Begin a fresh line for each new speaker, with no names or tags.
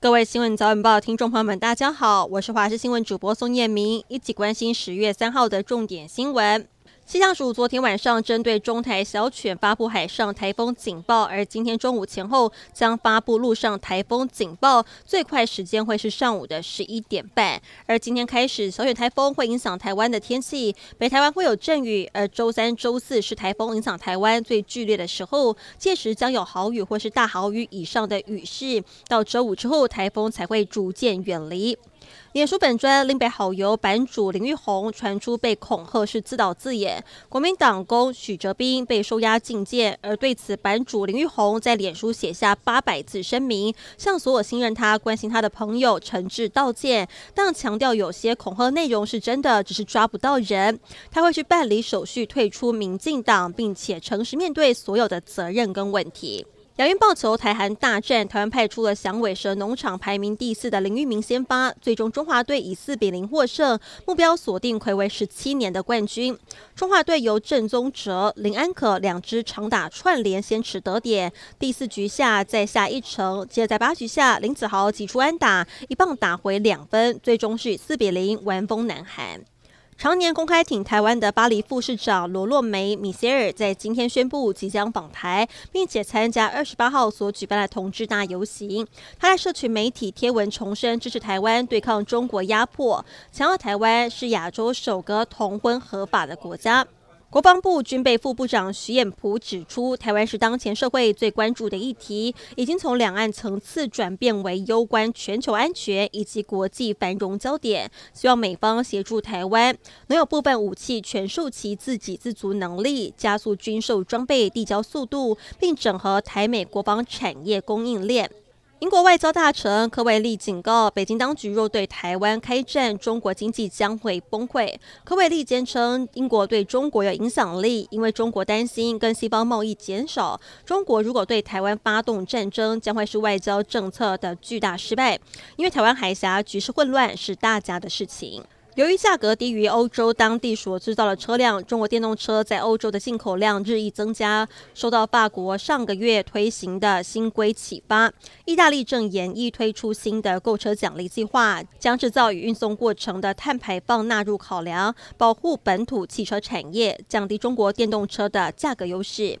各位新闻早晚报听众朋友们，大家好，我是华视新闻主播宋燕明，一起关心十月三号的重点新闻。气象署昨天晚上针对中台小犬发布海上台风警报，而今天中午前后将发布陆上台风警报，最快时间会是上午的十一点半。而今天开始，小犬台风会影响台湾的天气，北台湾会有阵雨，而周三、周四是台风影响台湾最剧烈的时候，届时将有豪雨或是大豪雨以上的雨势。到周五之后，台风才会逐渐远离。脸书本专林北好友版主林玉红传出被恐吓是自导自演，国民党公许哲斌被收押禁见，而对此版主林玉红在脸书写下八百字声明，向所有信任他、关心他的朋友诚挚道歉，但强调有些恐吓内容是真的，只是抓不到人，他会去办理手续退出民进党，并且诚实面对所有的责任跟问题。亚运棒球台韩大战，台湾派出了响尾蛇农场排名第四的林玉明先发，最终中华队以四比零获胜，目标锁定睽违十七年的冠军。中华队由郑宗哲、林安可两支长打串联先取得点，第四局下再下一城，接着在八局下林子豪挤出安打，一棒打回两分，最终是四比零完封南韩。常年公开挺台湾的巴黎副市长罗洛梅·米歇尔在今天宣布即将访台，并且参加二十八号所举办的同志大游行。他在社群媒体贴文重申支持台湾对抗中国压迫，强调台湾是亚洲首个同婚合法的国家。国防部军备副部长徐衍璞指出，台湾是当前社会最关注的议题，已经从两岸层次转变为攸关全球安全以及国际繁荣焦点。希望美方协助台湾能有部分武器全受其自给自足能力，加速军售装备递交速度，并整合台美国防产业供应链。英国外交大臣科维利警告，北京当局若对台湾开战，中国经济将会崩溃。科维利坚称，英国对中国有影响力，因为中国担心跟西方贸易减少。中国如果对台湾发动战争，将会是外交政策的巨大失败，因为台湾海峡局势混乱是大家的事情。由于价格低于欧洲当地所制造的车辆，中国电动车在欧洲的进口量日益增加。受到法国上个月推行的新规启发，意大利正研议推出新的购车奖励计划，将制造与运送过程的碳排放纳入考量，保护本土汽车产业，降低中国电动车的价格优势。